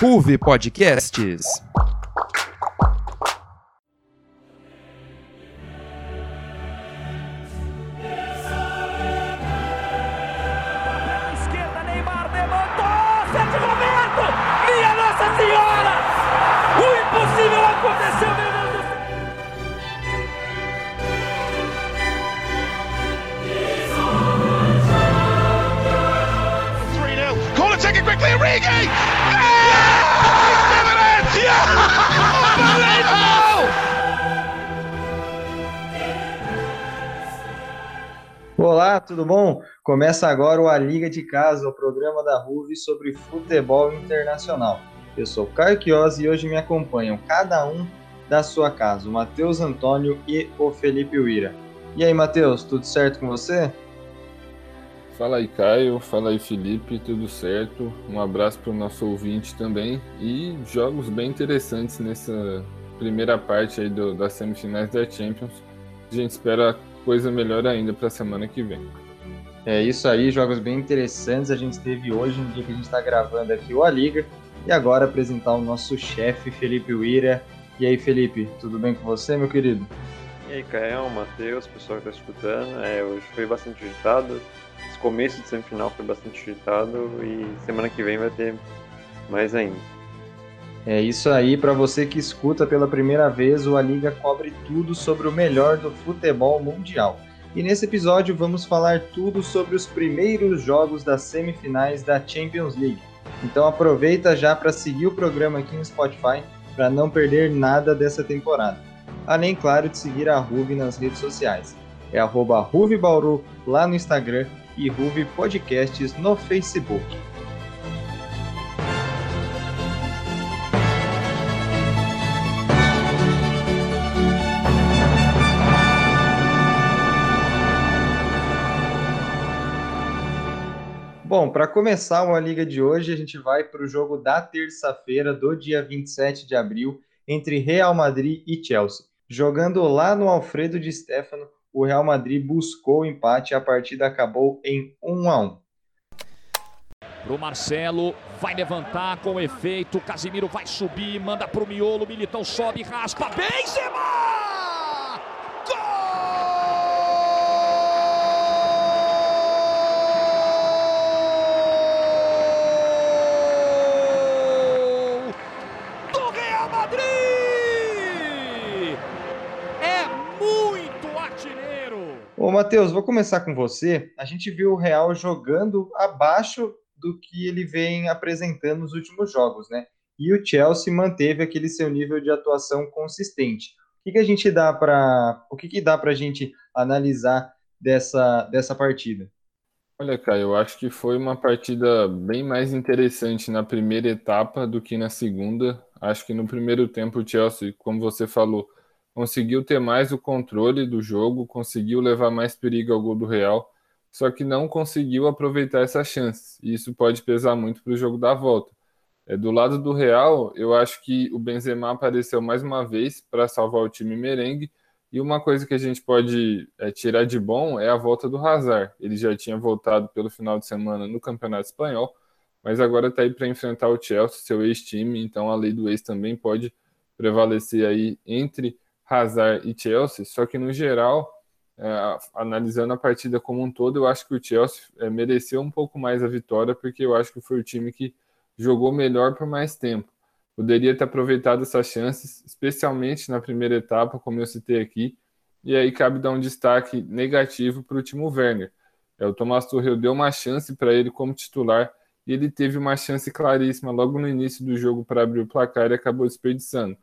Ruve Podcasts. Começa agora o A Liga de Casa, o programa da RUV sobre futebol internacional. Eu sou Caio Chiosi e hoje me acompanham cada um da sua casa, o Matheus Antônio e o Felipe Uira. E aí, Matheus, tudo certo com você? Fala aí, Caio. Fala aí, Felipe. Tudo certo? Um abraço para o nosso ouvinte também. E jogos bem interessantes nessa primeira parte aí do, das semifinais da Champions. A gente espera coisa melhor ainda para a semana que vem. É isso aí, jogos bem interessantes. A gente teve hoje, no dia que a gente está gravando aqui o A Liga. E agora apresentar o nosso chefe, Felipe Uira. E aí, Felipe, tudo bem com você, meu querido? E aí, Caio, Matheus, pessoal que está escutando. É, hoje foi bastante agitado. Esse começo de semifinal foi bastante agitado e semana que vem vai ter mais ainda. É isso aí, para você que escuta pela primeira vez, o A Liga cobre tudo sobre o melhor do futebol mundial. E nesse episódio vamos falar tudo sobre os primeiros jogos das semifinais da Champions League. Então aproveita já para seguir o programa aqui no Spotify para não perder nada dessa temporada. Além, claro, de seguir a Ruve nas redes sociais. É arroba Ruvebauru lá no Instagram e Ruve Podcasts no Facebook. Bom, para começar a Liga de hoje, a gente vai para o jogo da terça-feira, do dia 27 de abril, entre Real Madrid e Chelsea. Jogando lá no Alfredo de Stefano, o Real Madrid buscou o empate e a partida acabou em 1 a 1. Pro Marcelo, vai levantar com efeito, Casimiro vai subir, manda pro miolo, Militão sobe, raspa, Benzema! Ô, Matheus, vou começar com você. A gente viu o Real jogando abaixo do que ele vem apresentando nos últimos jogos, né? E o Chelsea manteve aquele seu nível de atuação consistente. O que, que a gente dá para, o que, que dá para a gente analisar dessa, dessa partida? Olha, Caio, eu acho que foi uma partida bem mais interessante na primeira etapa do que na segunda. Acho que no primeiro tempo o Chelsea, como você falou, conseguiu ter mais o controle do jogo, conseguiu levar mais perigo ao gol do Real, só que não conseguiu aproveitar essas chances. E isso pode pesar muito para o jogo da volta. É, do lado do Real, eu acho que o Benzema apareceu mais uma vez para salvar o time merengue. E uma coisa que a gente pode é, tirar de bom é a volta do Hazard. Ele já tinha voltado pelo final de semana no Campeonato Espanhol, mas agora está aí para enfrentar o Chelsea, seu ex-time. Então a lei do ex também pode prevalecer aí entre Hazard e Chelsea, só que no geral, é, analisando a partida como um todo, eu acho que o Chelsea é, mereceu um pouco mais a vitória, porque eu acho que foi o time que jogou melhor por mais tempo. Poderia ter aproveitado essas chances, especialmente na primeira etapa, como eu citei aqui, e aí cabe dar um destaque negativo para o Timo Werner. É, o Thomas Tuchel deu uma chance para ele como titular, e ele teve uma chance claríssima logo no início do jogo para abrir o placar e acabou desperdiçando.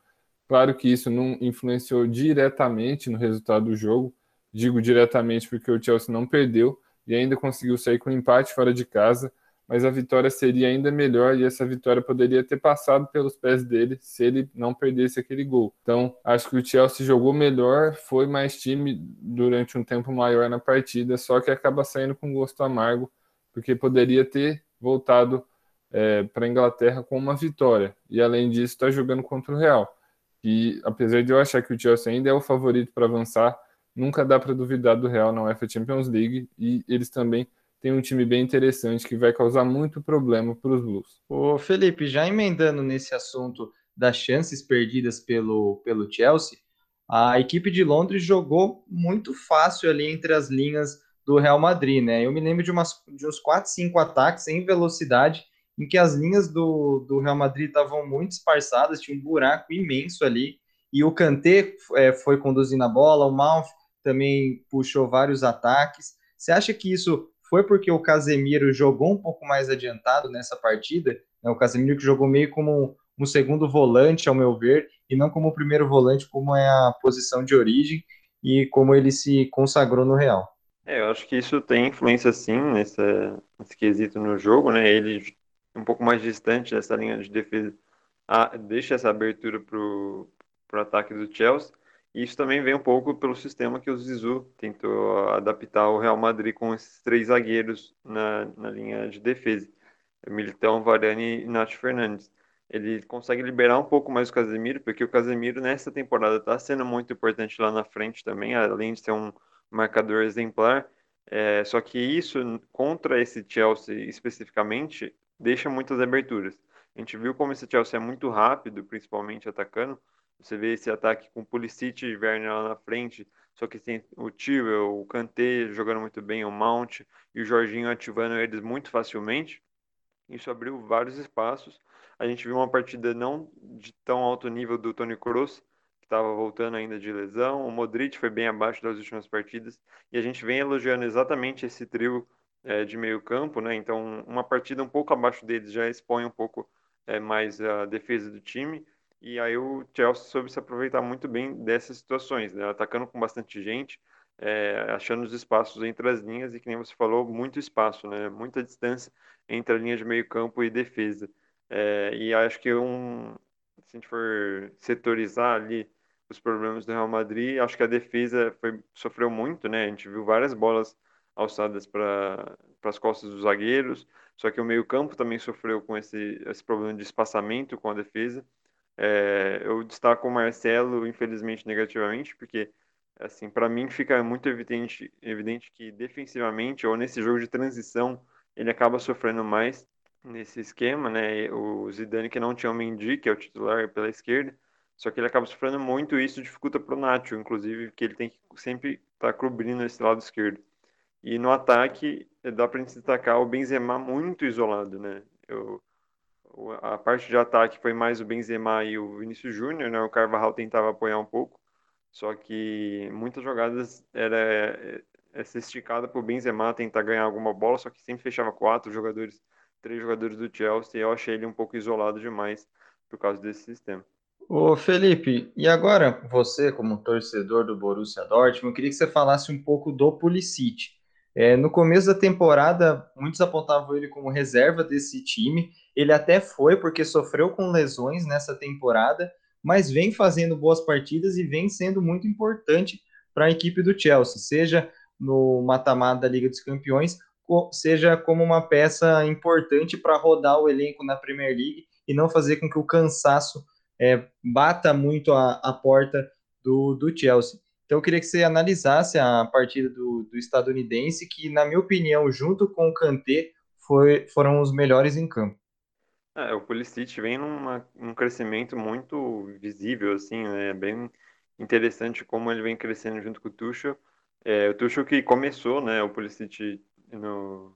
Claro que isso não influenciou diretamente no resultado do jogo, digo diretamente porque o Chelsea não perdeu e ainda conseguiu sair com um empate fora de casa, mas a vitória seria ainda melhor e essa vitória poderia ter passado pelos pés dele se ele não perdesse aquele gol. Então, acho que o Chelsea jogou melhor, foi mais time durante um tempo maior na partida, só que acaba saindo com gosto amargo, porque poderia ter voltado é, para a Inglaterra com uma vitória e além disso está jogando contra o Real. E apesar de eu achar que o Chelsea ainda é o favorito para avançar, nunca dá para duvidar do Real na UEFA Champions League e eles também tem um time bem interessante que vai causar muito problema para os Blues. Ô Felipe, já emendando nesse assunto das chances perdidas pelo, pelo Chelsea, a equipe de Londres jogou muito fácil ali entre as linhas do Real Madrid, né? Eu me lembro de, umas, de uns 4, 5 ataques em velocidade, em que as linhas do, do Real Madrid estavam muito esparçadas, tinha um buraco imenso ali, e o Kanté é, foi conduzindo a bola, o Mount também puxou vários ataques. Você acha que isso foi porque o Casemiro jogou um pouco mais adiantado nessa partida? Né? O Casemiro que jogou meio como um segundo volante, ao meu ver, e não como o primeiro volante, como é a posição de origem e como ele se consagrou no Real. É, eu acho que isso tem influência sim nesse, nesse quesito no jogo, né? Ele um pouco mais distante dessa linha de defesa a, deixa essa abertura para o ataque do Chelsea. E isso também vem um pouco pelo sistema que o Zizou tentou adaptar o Real Madrid com esses três zagueiros na, na linha de defesa. Militão, Varane e Nath Fernandes. Ele consegue liberar um pouco mais o Casemiro, porque o Casemiro nessa temporada está sendo muito importante lá na frente também, além de ser um marcador exemplar. É, só que isso, contra esse Chelsea especificamente, deixa muitas aberturas. A gente viu como esse Chelsea é muito rápido, principalmente atacando. Você vê esse ataque com Pulisic e Werner lá na frente, só que tem o Tio, o Kanté jogando muito bem, o Mount e o Jorginho ativando eles muito facilmente. Isso abriu vários espaços. A gente viu uma partida não de tão alto nível do Toni Kroos, estava voltando ainda de lesão. O Modric foi bem abaixo das últimas partidas. E a gente vem elogiando exatamente esse trio é, de meio campo, né? Então, uma partida um pouco abaixo deles já expõe um pouco é, mais a defesa do time. E aí o Chelsea soube se aproveitar muito bem dessas situações, né? Atacando com bastante gente, é, achando os espaços entre as linhas e, que nem você falou, muito espaço, né? Muita distância entre a linha de meio campo e defesa. É, e acho que um, se a gente for setorizar ali os problemas do Real Madrid. Acho que a defesa foi, sofreu muito, né? A gente viu várias bolas alçadas para as costas dos zagueiros, só que o meio-campo também sofreu com esse, esse problema de espaçamento com a defesa. É, eu destaco o Marcelo, infelizmente, negativamente, porque, assim, para mim fica muito evidente, evidente que defensivamente ou nesse jogo de transição ele acaba sofrendo mais nesse esquema, né? O Zidane que não tinha o Mendy, que é o titular pela esquerda, só que ele acaba sofrendo muito e isso dificulta para o Nacho, inclusive, que ele tem que sempre estar tá cobrindo esse lado esquerdo. E no ataque, dá para destacar o Benzema muito isolado, né? Eu, a parte de ataque foi mais o Benzema e o Vinícius Júnior, né? O Carvajal tentava apoiar um pouco, só que muitas jogadas era essa esticada para o Benzema tentar ganhar alguma bola, só que sempre fechava quatro jogadores, três jogadores do Chelsea, e eu achei ele um pouco isolado demais por causa desse sistema. Ô Felipe, e agora você, como torcedor do Borussia Dortmund, eu queria que você falasse um pouco do Pulisic. É, no começo da temporada, muitos apontavam ele como reserva desse time. Ele até foi, porque sofreu com lesões nessa temporada, mas vem fazendo boas partidas e vem sendo muito importante para a equipe do Chelsea, seja no mata-mata da Liga dos Campeões, seja como uma peça importante para rodar o elenco na Premier League e não fazer com que o cansaço é, bata muito a, a porta do, do Chelsea. Então eu queria que você analisasse a partida do, do estadunidense, que, na minha opinião, junto com o Kanté, foi, foram os melhores em campo. É, o Pulisic vem num crescimento muito visível, assim, né? Bem interessante como ele vem crescendo junto com o Tuchel. É, o Tuchel que começou, né, o Pulisic no,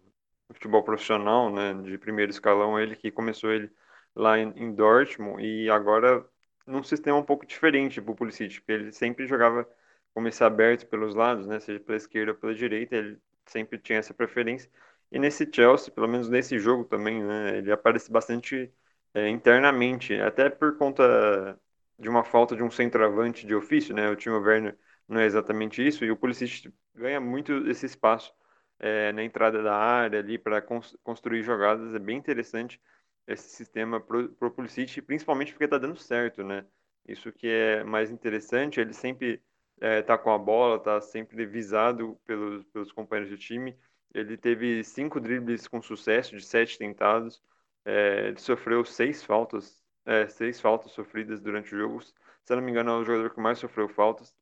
no futebol profissional, né, de primeiro escalão, ele que começou ele lá em, em Dortmund e agora num sistema um pouco diferente para o Pulisic, porque ele sempre jogava como esse aberto pelos lados, né, seja pela esquerda ou pela direita, ele sempre tinha essa preferência. E nesse Chelsea, pelo menos nesse jogo também, né, ele aparece bastante é, internamente, até por conta de uma falta de um centroavante de ofício, né, o Timo Werner não é exatamente isso, e o Pulisic ganha muito esse espaço é, na entrada da área ali para construir jogadas, é bem interessante esse sistema pro, pro Pulisic, principalmente porque está dando certo, né? Isso que é mais interessante, ele sempre é, com a bola, está sempre visado pelos, pelos companheiros de time. Ele teve cinco dribles com sucesso, de sete tentados. É, ele sofreu seis faltas, é, seis faltas sofridas durante o jogo. Se eu não me engano, é o jogador que mais sofreu faltas.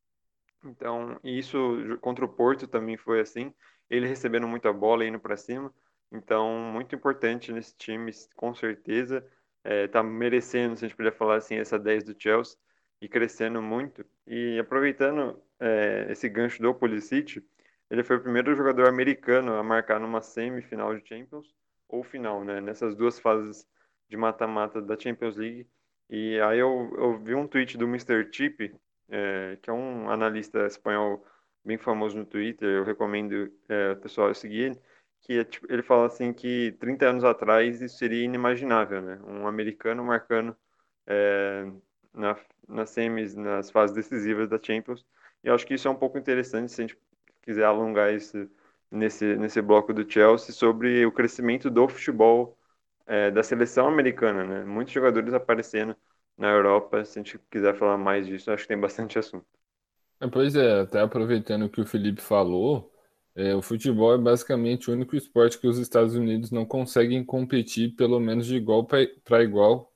Então, isso contra o Porto também foi assim. ele recebendo muita bola e indo para cima. Então, muito importante nesse time, com certeza. É, merecendo, se a gente puder falar assim, essa 10 do Chelsea e crescendo muito. E aproveitando é, esse gancho do Pulisic, ele foi o primeiro jogador americano a marcar numa semifinal de Champions ou final, né? Nessas duas fases de mata-mata da Champions League. E aí eu, eu vi um tweet do Mr. Chip, é, que é um analista espanhol bem famoso no Twitter, eu recomendo é, o pessoal seguir ele, que é, tipo, ele fala assim que 30 anos atrás isso seria inimaginável, né? Um americano marcando é, na, nas semis, nas fases decisivas da Champions. E acho que isso é um pouco interessante se a gente quiser alongar isso nesse, nesse bloco do Chelsea sobre o crescimento do futebol é, da seleção americana, né? Muitos jogadores aparecendo na Europa. Se a gente quiser falar mais disso, acho que tem bastante assunto. É, pois é, até aproveitando o que o Felipe falou, é, o futebol é basicamente o único esporte que os Estados Unidos não conseguem competir, pelo menos de igual para igual,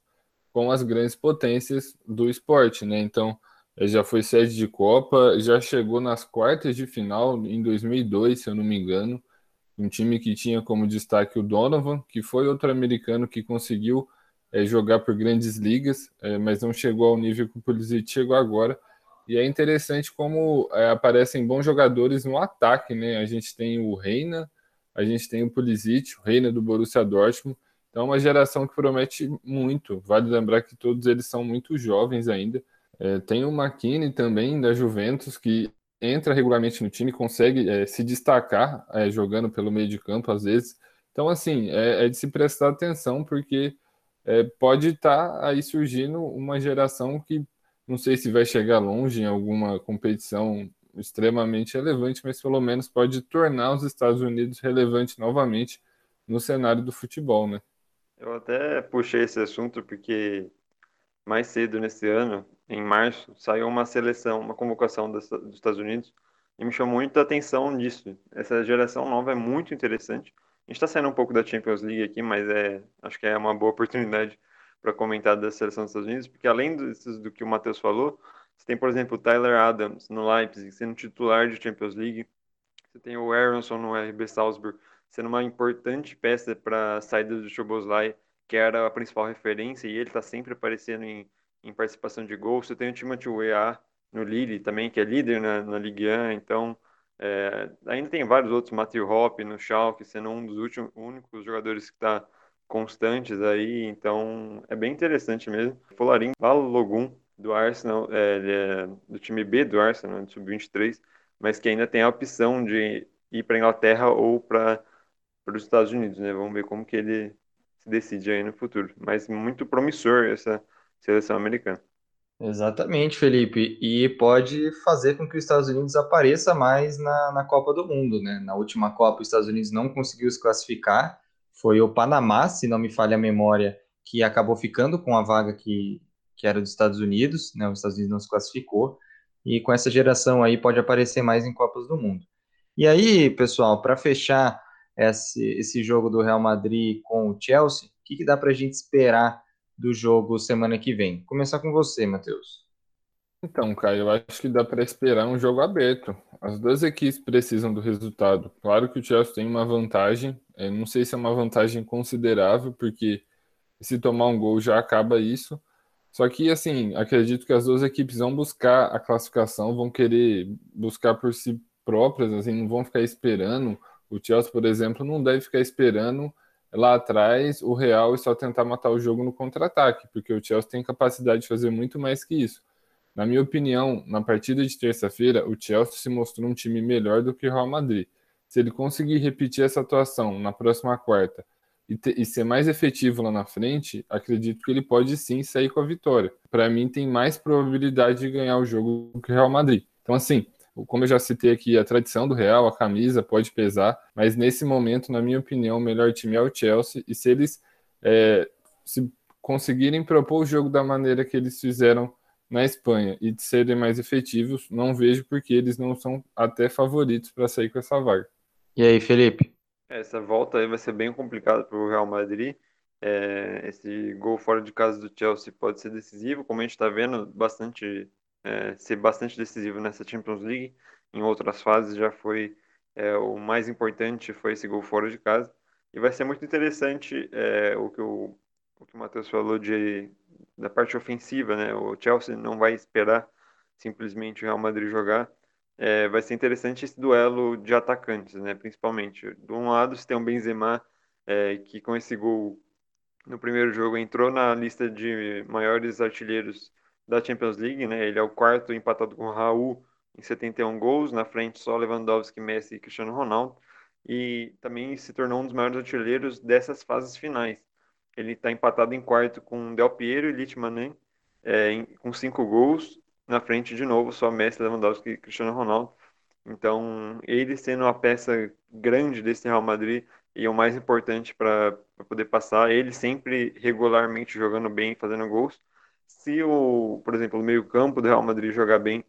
com as grandes potências do esporte, né? Então, já foi sede de Copa, já chegou nas quartas de final em 2002, se eu não me engano. Um time que tinha como destaque o Donovan, que foi outro americano que conseguiu é, jogar por grandes ligas, é, mas não chegou ao nível que o Pulisic chegou agora. E é interessante como é, aparecem bons jogadores no ataque, né? A gente tem o Reina, a gente tem o Pulisic, o Reina do Borussia Dortmund. Então, é uma geração que promete muito. Vale lembrar que todos eles são muito jovens ainda. É, tem o McKinney também, da Juventus, que entra regularmente no time, consegue é, se destacar é, jogando pelo meio de campo às vezes. Então, assim, é, é de se prestar atenção, porque é, pode estar tá aí surgindo uma geração que não sei se vai chegar longe em alguma competição extremamente relevante, mas pelo menos pode tornar os Estados Unidos relevante novamente no cenário do futebol, né? Eu até puxei esse assunto porque mais cedo nesse ano, em março, saiu uma seleção, uma convocação dos Estados Unidos e me chamou muita atenção disso. Essa geração nova é muito interessante. A gente está saindo um pouco da Champions League aqui, mas é, acho que é uma boa oportunidade para comentar da seleção dos Estados Unidos, porque além do, do que o Matheus falou, você tem, por exemplo, o Tyler Adams no Leipzig sendo titular de Champions League, você tem o Aronson no RB Salzburg sendo uma importante peça para a saída do Choboslai, que era a principal referência, e ele está sempre aparecendo em, em, participação de gols. Você tem o Timothy Weah no Lille também, que é líder na, na Ligue 1, então é, ainda tem vários outros, Matthew Hoppe no Schalke, sendo um dos últimos, únicos jogadores que está constantes aí, então é bem interessante mesmo. Folarin Balogun, do Arsenal, é, é do time B do Arsenal, do sub-23, mas que ainda tem a opção de ir para Inglaterra ou para os Estados Unidos, né? Vamos ver como que ele se decide aí no futuro. Mas muito promissor essa seleção americana. Exatamente, Felipe. E pode fazer com que os Estados Unidos apareça mais na, na Copa do Mundo, né? Na última Copa, os Estados Unidos não conseguiu se classificar foi o Panamá, se não me falha a memória, que acabou ficando com a vaga que, que era dos Estados Unidos, né? Os Estados Unidos não se classificou, e com essa geração aí pode aparecer mais em Copas do Mundo. E aí, pessoal, para fechar esse, esse jogo do Real Madrid com o Chelsea, o que, que dá para a gente esperar do jogo semana que vem? Começar com você, Matheus. Então, Caio, eu acho que dá para esperar um jogo aberto. As duas equipes precisam do resultado. Claro que o Chelsea tem uma vantagem, eu não sei se é uma vantagem considerável, porque se tomar um gol já acaba isso. Só que, assim, acredito que as duas equipes vão buscar a classificação, vão querer buscar por si próprias, assim, não vão ficar esperando. O Chelsea, por exemplo, não deve ficar esperando lá atrás o Real e só tentar matar o jogo no contra-ataque, porque o Chelsea tem capacidade de fazer muito mais que isso. Na minha opinião, na partida de terça-feira, o Chelsea se mostrou um time melhor do que o Real Madrid. Se ele conseguir repetir essa atuação na próxima quarta e, e ser mais efetivo lá na frente, acredito que ele pode sim sair com a vitória. Para mim, tem mais probabilidade de ganhar o jogo do que o Real Madrid. Então, assim, como eu já citei aqui, a tradição do Real, a camisa pode pesar, mas nesse momento, na minha opinião, o melhor time é o Chelsea. E se eles é, se conseguirem propor o jogo da maneira que eles fizeram na Espanha e de serem mais efetivos, não vejo porque eles não são até favoritos para sair com essa vaga. E aí, Felipe? Essa volta aí vai ser bem complicada para o Real Madrid. É, esse gol fora de casa do Chelsea pode ser decisivo, como a gente está vendo, bastante é, ser bastante decisivo nessa Champions League. Em outras fases já foi É, o mais importante foi esse gol fora de casa. E vai ser muito interessante é, o que o, o que o Matheus falou de, da parte ofensiva, né? O Chelsea não vai esperar simplesmente o Real Madrid jogar. É, vai ser interessante esse duelo de atacantes, né? Principalmente. De um lado, você tem o Benzema, é, que com esse gol no primeiro jogo entrou na lista de maiores artilheiros da Champions League, né? Ele é o quarto empatado com Raul em 71 gols, na frente só Lewandowski, Messi e Cristiano Ronaldo, e também se tornou um dos maiores artilheiros dessas fases finais. Ele está empatado em quarto com Del Piero e Litmanen, é, com cinco gols, na frente de novo só Messi, Lewandowski e Cristiano Ronaldo. Então, ele sendo uma peça grande desse Real Madrid e o mais importante para poder passar, ele sempre regularmente jogando bem, fazendo gols. Se o, por exemplo, o meio-campo do Real Madrid jogar bem,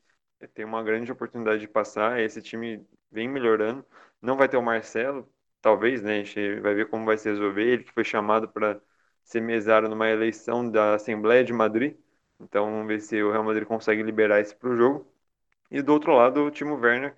tem uma grande oportunidade de passar. Esse time vem melhorando. Não vai ter o Marcelo, talvez, né? A gente vai ver como vai se resolver. Ele que foi chamado para ser mesário numa eleição da Assembleia de Madrid. Então vamos ver se o Real Madrid consegue liberar isso para o jogo. E do outro lado, o Timo Werner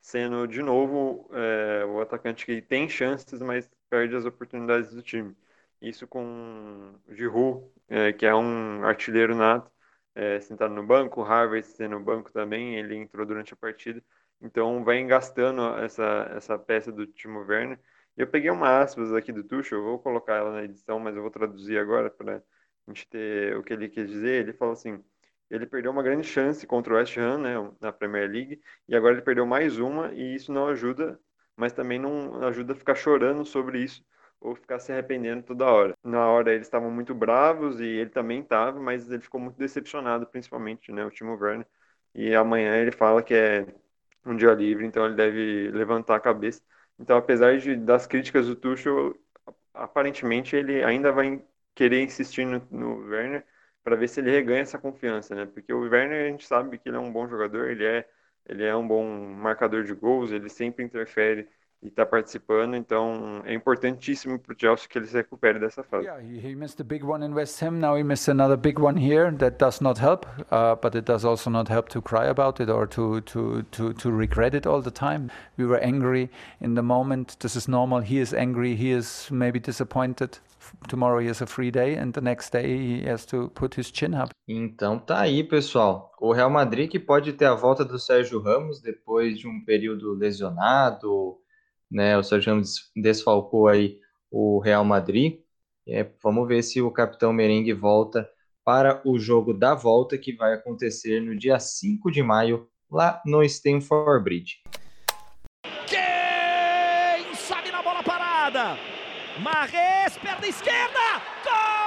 sendo de novo é, o atacante que tem chances, mas perde as oportunidades do time. Isso com Giroud, é, que é um artilheiro nato, é, sentado no banco, Harvey sendo no banco também, ele entrou durante a partida. Então vai engastando essa, essa peça do Timo Werner. Eu peguei uma aspas aqui do Tuchel, eu vou colocar ela na edição, mas eu vou traduzir agora para a gente ter o que ele quis dizer. Ele falou assim: ele perdeu uma grande chance contra o West Ham, né, na Premier League, e agora ele perdeu mais uma, e isso não ajuda, mas também não ajuda a ficar chorando sobre isso ou ficar se arrependendo toda hora. Na hora eles estavam muito bravos e ele também estava, mas ele ficou muito decepcionado, principalmente, né, o Timo Werner. E amanhã ele fala que é um dia livre, então ele deve levantar a cabeça. Então, apesar de, das críticas do Tuchel, aparentemente ele ainda vai querer insistir no, no Werner para ver se ele reganha essa confiança, né? Porque o Werner a gente sabe que ele é um bom jogador, ele é ele é um bom marcador de gols, ele sempre interfere e está participando, então é importantíssimo para o Chelsea que ele se recupere dessa fase. Yeah, he, missed a big one in West Ham. Now he missed another big one here. That does not help, uh, but it does also not help to cry about it or to, to, to, to regret it all the time. We were angry in the moment. This is normal. He is angry. He is maybe disappointed. Tomorrow he has a free day and the next day he has to put his chin up. Então tá aí, pessoal. O Real Madrid que pode ter a volta do Sérgio Ramos depois de um período lesionado, né? O Sérgio Ramos desfalcou aí o Real Madrid. É, vamos ver se o capitão Merengue volta para o jogo da volta que vai acontecer no dia 5 de maio lá no Stamford Bridge. Quem sabe na bola parada? Marres, perna esquerda! Gol!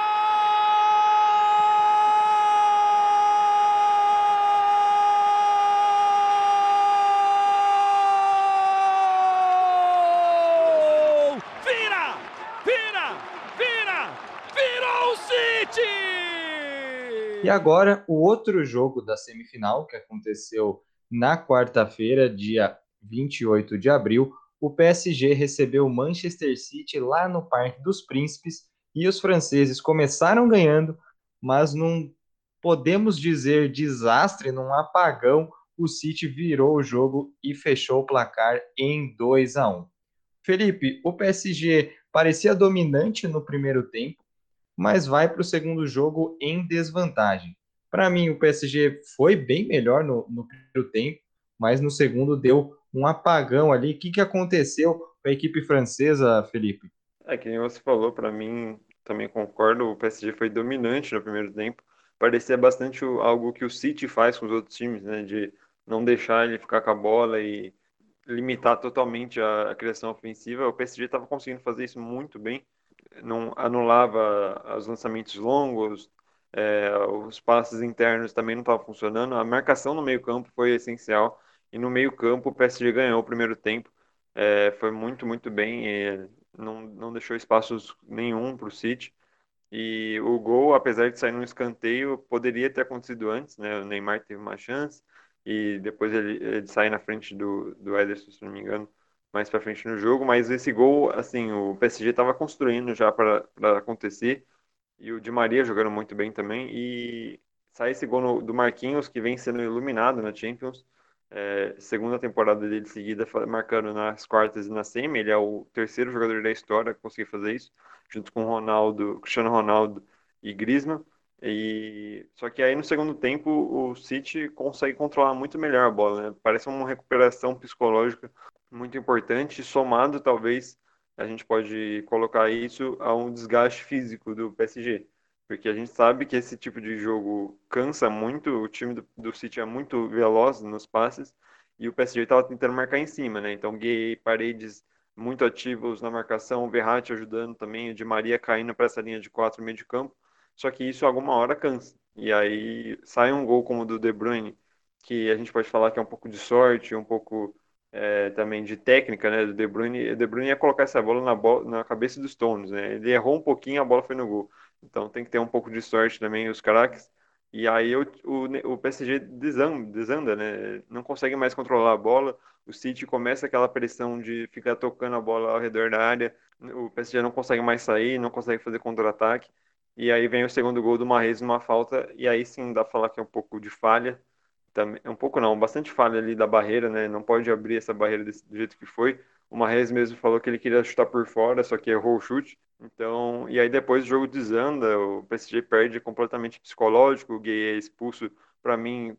Vira! Vira! Vira! Virou o City! E agora, o outro jogo da semifinal, que aconteceu na quarta-feira, dia 28 de abril, o PSG recebeu o Manchester City lá no Parque dos Príncipes e os franceses começaram ganhando, mas num podemos dizer desastre, num apagão, o City virou o jogo e fechou o placar em 2 a 1. Felipe, o PSG parecia dominante no primeiro tempo, mas vai para o segundo jogo em desvantagem. Para mim, o PSG foi bem melhor no, no, primeiro tempo, mas no segundo deu um apagão ali. O que, que aconteceu com a equipe francesa, Felipe? É que nem você falou, para mim, também concordo, o PSG foi dominante no primeiro tempo. Parecia bastante algo que o City faz com os outros times, né? De não deixar ele ficar com a bola e limitar totalmente a, a criação ofensiva. O PSG estava conseguindo fazer isso muito bem não anulava os lançamentos longos, é, os passes internos também não estavam funcionando. A marcação no meio-campo foi essencial e no meio-campo o PSG ganhou o primeiro tempo. É, foi muito, muito bem, não, não deixou espaços nenhum para o City. E o gol, apesar de sair num escanteio, poderia ter acontecido antes, né? O Neymar teve uma chance e depois ele, ele sai na frente do, do Ederson, se não me engano mais para frente no jogo, mas esse gol, assim, o PSG estava construindo já para acontecer e o Di Maria jogando muito bem também e sai esse gol no, do Marquinhos que vem sendo iluminado na Champions é, segunda temporada dele seguida, marcando nas quartas e na semi. Ele é o terceiro jogador da história a conseguir fazer isso, junto com Ronaldo, Cristiano Ronaldo e Griezmann. E só que aí no segundo tempo o City consegue controlar muito melhor a bola, né? Parece uma recuperação psicológica muito importante, somado talvez a gente pode colocar isso a um desgaste físico do PSG, porque a gente sabe que esse tipo de jogo cansa muito, o time do, do City é muito veloz nos passes e o PSG estava tentando marcar em cima, né? Então Gay, Paredes muito ativos na marcação, o Verratti ajudando também, o Di Maria caindo para essa linha de quatro meio de campo só que isso alguma hora cansa. E aí sai um gol como o do De Bruyne, que a gente pode falar que é um pouco de sorte, um pouco é, também de técnica, né, do De Bruyne. De Bruyne ia colocar essa bola na, bola, na cabeça dos Stones, né? Ele errou um pouquinho, a bola foi no gol. Então tem que ter um pouco de sorte também os craques. E aí o, o, o PSG desanda, desanda, né? Não consegue mais controlar a bola. O City começa aquela pressão de ficar tocando a bola ao redor da área. O PSG não consegue mais sair, não consegue fazer contra-ataque. E aí vem o segundo gol do Marrez numa falta, e aí sim dá pra falar que é um pouco de falha. Também, um pouco não, bastante falha ali da barreira, né? Não pode abrir essa barreira desse, do jeito que foi. O Marrez mesmo falou que ele queria chutar por fora, só que errou o chute. Então, e aí depois o jogo desanda, o PSG perde completamente psicológico, o Gay é expulso, para mim,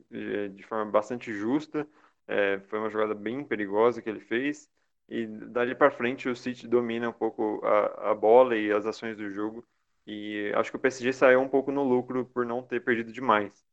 de forma bastante justa. É, foi uma jogada bem perigosa que ele fez. E dali para frente o City domina um pouco a, a bola e as ações do jogo e acho que o PSG saiu um pouco no lucro por não ter perdido demais.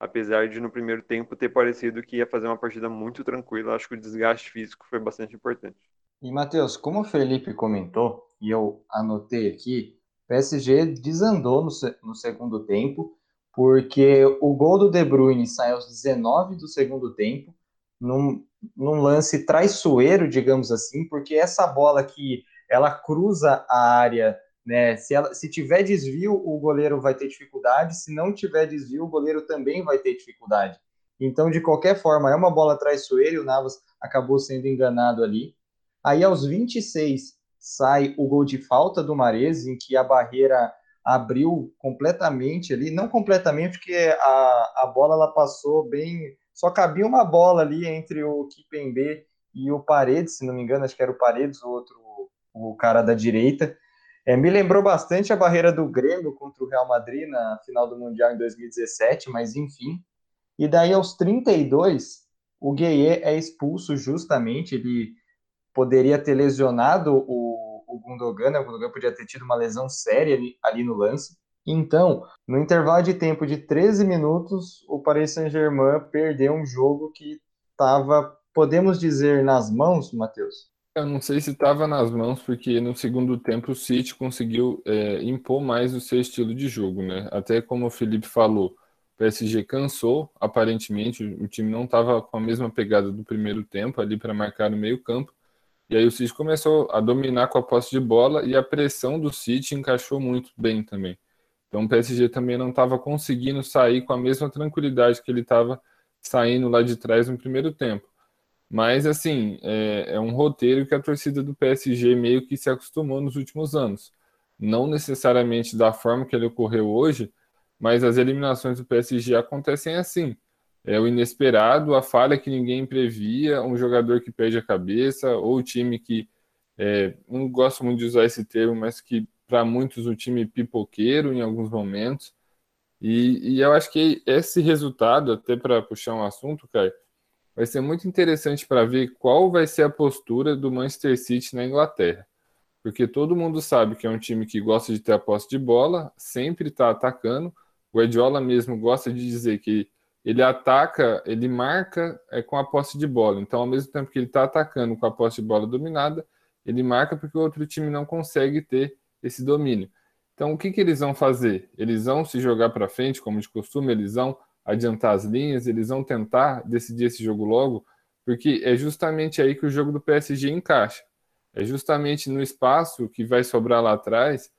Apesar de no primeiro tempo ter parecido que ia fazer uma partida muito tranquila, acho que o desgaste físico foi bastante importante. E Matheus, como o Felipe comentou, e eu anotei aqui, PSG desandou no, no segundo tempo, porque o gol do De Bruyne sai aos 19 do segundo tempo, num, num lance traiçoeiro, digamos assim, porque essa bola que ela cruza a área né? Se, ela, se tiver desvio, o goleiro vai ter dificuldade, se não tiver desvio, o goleiro também vai ter dificuldade. Então, de qualquer forma, é uma bola traiçoeira e o Navas acabou sendo enganado ali. Aí, aos 26, sai o gol de falta do Mares, em que a barreira abriu completamente ali, não completamente, porque a, a bola ela passou bem. Só cabia uma bola ali entre o Kipembe e o Paredes, se não me engano, acho que era o Paredes, o outro, o cara da direita. É, me lembrou bastante a barreira do Grêmio contra o Real Madrid na final do Mundial em 2017, mas enfim. E daí aos 32, o Gueye é expulso justamente, ele poderia ter lesionado o, o Gundogan, né? o Gundogan podia ter tido uma lesão séria ali, ali no lance. Então, no intervalo de tempo de 13 minutos, o Paris Saint-Germain perdeu um jogo que estava, podemos dizer, nas mãos, Matheus? Eu não sei se estava nas mãos, porque no segundo tempo o City conseguiu é, impor mais o seu estilo de jogo, né? Até como o Felipe falou, o PSG cansou, aparentemente, o time não estava com a mesma pegada do primeiro tempo ali para marcar no meio campo. E aí o City começou a dominar com a posse de bola e a pressão do City encaixou muito bem também. Então o PSG também não estava conseguindo sair com a mesma tranquilidade que ele estava saindo lá de trás no primeiro tempo. Mas, assim, é, é, um roteiro que a torcida do PSG meio que se acostumou nos últimos anos. Não necessariamente da forma que ele ocorreu hoje, mas as eliminações do PSG acontecem assim. É o inesperado, a falha que ninguém previa, um jogador que perde a cabeça, ou o time que. É, não gosto muito de usar esse termo, mas que para muitos o time pipoqueiro em alguns momentos. E, e eu acho que esse resultado, até para puxar um assunto, Caio, vai ser muito interessante para ver qual vai ser a postura do Manchester City na Inglaterra. Porque todo mundo sabe que é um time que gosta de ter a posse de bola, sempre está atacando. O Guardiola mesmo gosta de dizer que ele ataca, ele marca é, com a posse de bola. Então, ao mesmo tempo que ele está atacando com a posse de bola dominada, ele marca porque o outro time não consegue ter esse domínio. Então, o que, que eles vão fazer? Eles vão se jogar para frente, como de costume, eles vão adiantar as linhas, eles vão tentar decidir esse jogo logo, porque é justamente aí que o jogo do PSG encaixa. É justamente no espaço que vai sobrar lá atrás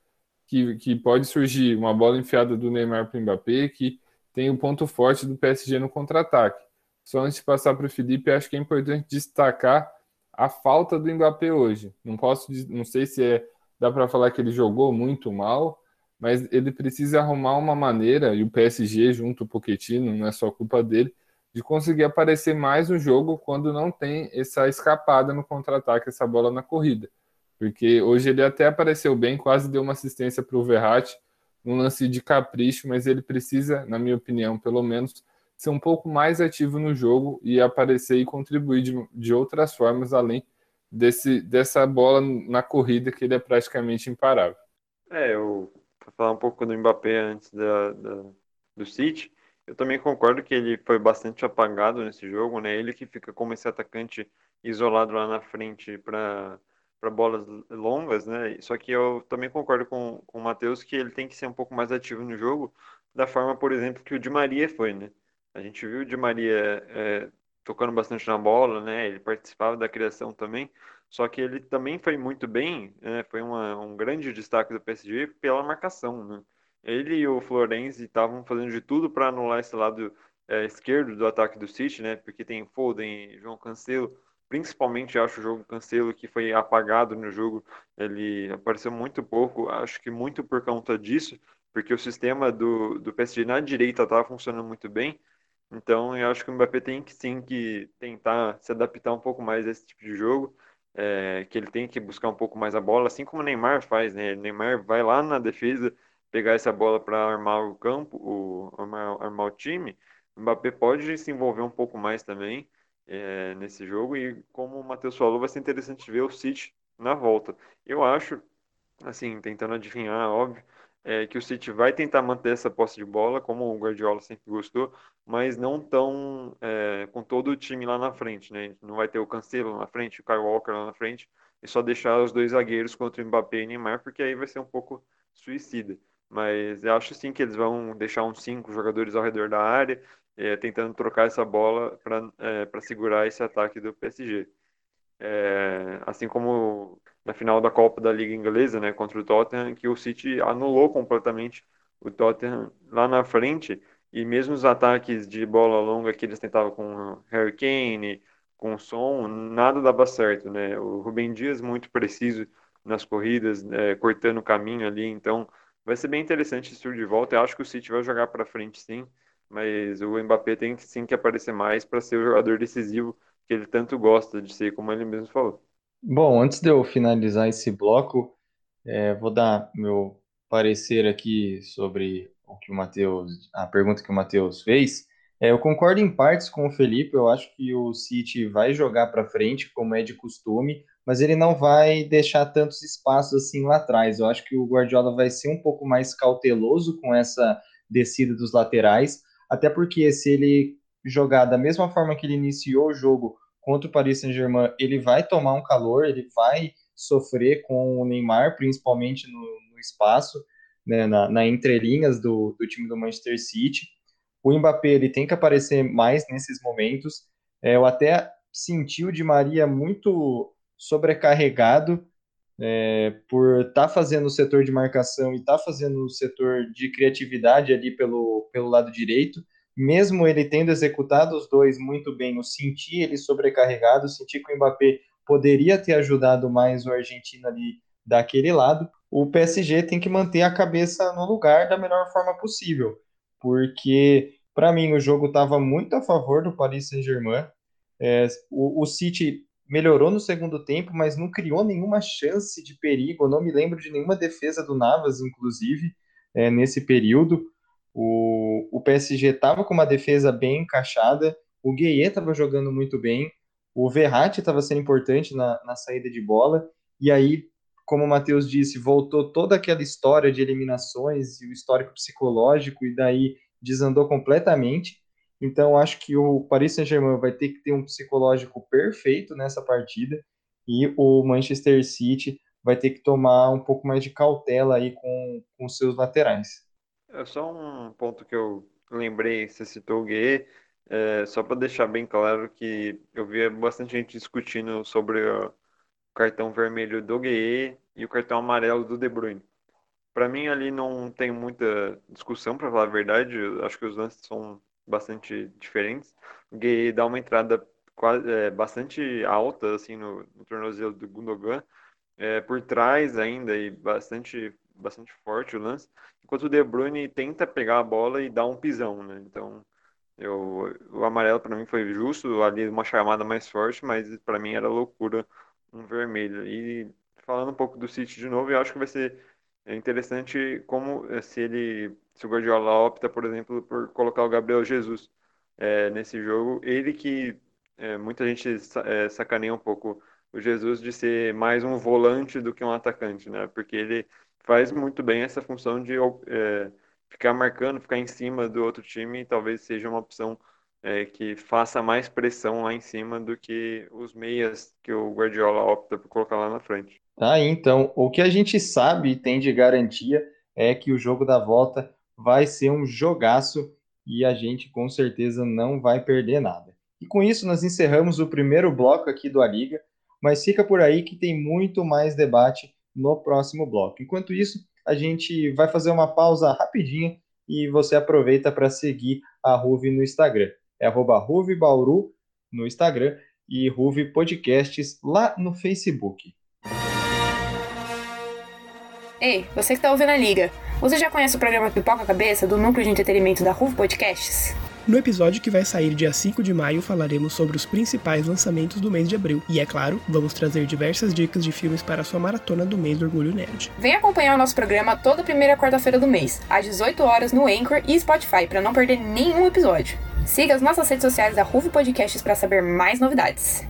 que, que pode surgir uma bola enfiada do Neymar para o Mbappé, que tem o um ponto forte do PSG no contra-ataque. Só antes de passar para o Felipe, acho que é importante destacar a falta do Mbappé hoje. Não posso, não sei se é dá para falar que ele jogou muito mal, mas ele precisa arrumar uma maneira, e o PSG junto o Pochettino, não é só culpa dele, de conseguir aparecer mais no jogo quando não tem essa escapada no contra-ataque, essa bola na corrida. Porque hoje ele até apareceu bem, quase deu uma assistência para o Verratti, num lance de capricho, mas ele precisa, na minha opinião, pelo menos, ser um pouco mais ativo no jogo e aparecer e contribuir de, de outras formas, além desse, dessa bola na corrida que ele é praticamente imparável. É, eu vou falar um pouco do Mbappé antes da, da, do City. Eu também concordo que ele foi bastante apagado nesse jogo, né? Ele que fica como esse atacante isolado lá na frente para para bolas longas, né? Só que eu também concordo com, com o Matheus que ele tem que ser um pouco mais ativo no jogo, da forma, por exemplo, que o Di Maria foi, né? A gente viu o Di Maria é, tocando bastante na bola, né? Ele participava da criação também, só que ele também foi muito bem, né? Foi uma, um grande destaque do PSG pela marcação, né? Ele e o Florenzi estavam fazendo de tudo para anular esse lado é, esquerdo do ataque do City, né? Porque tem Foden, João Cancelo, principalmente acho o jogo Cancelo que foi apagado no jogo, ele apareceu muito pouco, acho que muito por conta disso, porque o sistema do, do PSG na direita estava funcionando muito bem, então eu acho que o Mbappé tem que sim que tentar se adaptar um pouco mais a esse tipo de jogo, é, que ele tem que buscar um pouco mais a bola, assim como o Neymar faz, né? O Neymar vai lá na defesa pegar essa bola para armar o campo, o, armar, armar o time, o Mbappé pode se envolver um pouco mais também, é, nesse jogo. E como o Matheus falou, vai ser interessante ver o City na volta. Eu acho, assim, tentando adivinhar, óbvio, é, que o City vai tentar manter essa posse de bola, como o Guardiola sempre gostou, mas não tão é, com todo o time lá na frente, né? Não vai ter o Cancelo na frente, o Kyle Walker lá na frente, e só deixar os dois zagueiros contra o Mbappé e Neymar, porque aí vai ser um pouco suicida. Mas eu acho sim que eles vão deixar uns cinco jogadores ao redor da área, é, tentando trocar essa bola para é, segurar esse ataque do PSG. É, assim como na final da Copa da Liga Inglesa, né, contra o Tottenham, que o City anulou completamente o Tottenham lá na frente, e mesmo os ataques de bola longa que eles tentavam com Harry Kane, com Son, nada dava certo, né? O Rubem Dias muito preciso nas corridas, é, cortando o caminho ali, então vai ser bem interessante esse tour de volta. Eu acho que o City vai jogar para frente, sim mas o Mbappé tem sim que aparecer mais para ser o jogador decisivo que ele tanto gosta de ser, como ele mesmo falou. Bom, antes de eu finalizar esse bloco, é, vou dar meu parecer aqui sobre o que o Matheus, a pergunta que o Matheus fez. É, eu concordo em partes com o Felipe, eu acho que o City vai jogar para frente, como é de costume, mas ele não vai deixar tantos espaços assim lá atrás. Eu acho que o Guardiola vai ser um pouco mais cauteloso com essa descida dos laterais, até porque se ele jogar da mesma forma que ele iniciou o jogo contra o Paris Saint-Germain, ele vai tomar um calor, ele vai sofrer com o Neymar, principalmente no, no espaço, né, na, na entrelinhas do, do time do Manchester City. O Mbappé ele tem que aparecer mais nesses momentos. É, eu até senti o Di Maria muito sobrecarregado é, por estar tá fazendo o setor de marcação e estar tá fazendo o setor de criatividade ali pelo, pelo lado direito, mesmo ele tendo executado os dois muito bem, eu senti ele sobrecarregado, senti que o Mbappé poderia ter ajudado mais o argentino ali daquele lado. O PSG tem que manter a cabeça no lugar da melhor forma possível, porque para mim o jogo estava muito a favor do Paris Saint-Germain. É, o, o City melhorou no segundo tempo, mas não criou nenhuma chance de perigo. Eu não me lembro de nenhuma defesa do Navas, inclusive, é, nesse período. O, o PSG estava com uma defesa bem encaixada, o Gueye estava jogando muito bem, o Verratti estava sendo importante na, na saída de bola, e aí, como o Matheus disse, voltou toda aquela história de eliminações e o histórico psicológico, e daí desandou completamente. Então, acho que o Paris Saint-Germain vai ter que ter um psicológico perfeito nessa partida e o Manchester City vai ter que tomar um pouco mais de cautela aí com, com seus laterais. É só um ponto que eu lembrei, você citou o Gueye, é, só para deixar bem claro que eu via bastante gente discutindo sobre o cartão vermelho do Gueye e o cartão amarelo do De Bruyne. Para mim ali não tem muita discussão, para falar a verdade, eu acho que os lances são bastante diferentes. O Gay dá uma entrada quase, é, bastante alta assim no, no tornozelo do Gundogan, é, por trás ainda e bastante bastante forte o lance, enquanto o De Bruyne tenta pegar a bola e dar um pisão, né? Então Eu, o amarelo para mim foi justo, ali uma chamada mais forte, mas para mim era loucura um vermelho. E falando um pouco do City de novo, eu acho que vai ser interessante como eh, se ele, se o Guardiola opta, por exemplo, por colocar o Gabriel Jesus é, nesse jogo, ele que é, muita gente é, sacaneia um pouco o Jesus de ser mais um volante do que um atacante, né? Porque ele faz muito bem essa função de é, ficar marcando, ficar em cima do outro time, talvez seja uma opção é, que faça mais pressão lá em cima do que os meias que o Guardiola opta por colocar lá na frente. Tá então, o que a gente sabe e tem de garantia é que o jogo da volta vai ser um jogaço e a gente com certeza não vai perder nada. E com isso nós encerramos o primeiro bloco aqui do A Liga, mas fica por aí que tem muito mais debate no próximo bloco. Enquanto isso, a gente vai fazer uma pausa rapidinha e você aproveita para seguir a Ruve no Instagram. É arroba no Instagram e Ruve Podcasts lá no Facebook. Ei, você que está ouvindo a Liga, você já conhece o programa Pipoca Cabeça do Núcleo de Entretenimento da Ruve Podcasts? No episódio que vai sair dia 5 de maio, falaremos sobre os principais lançamentos do mês de abril. E é claro, vamos trazer diversas dicas de filmes para a sua maratona do mês do Orgulho Nerd. Vem acompanhar o nosso programa toda primeira quarta-feira do mês, às 18 horas no Anchor e Spotify, para não perder nenhum episódio. Siga as nossas redes sociais da Ruve Podcasts para saber mais novidades.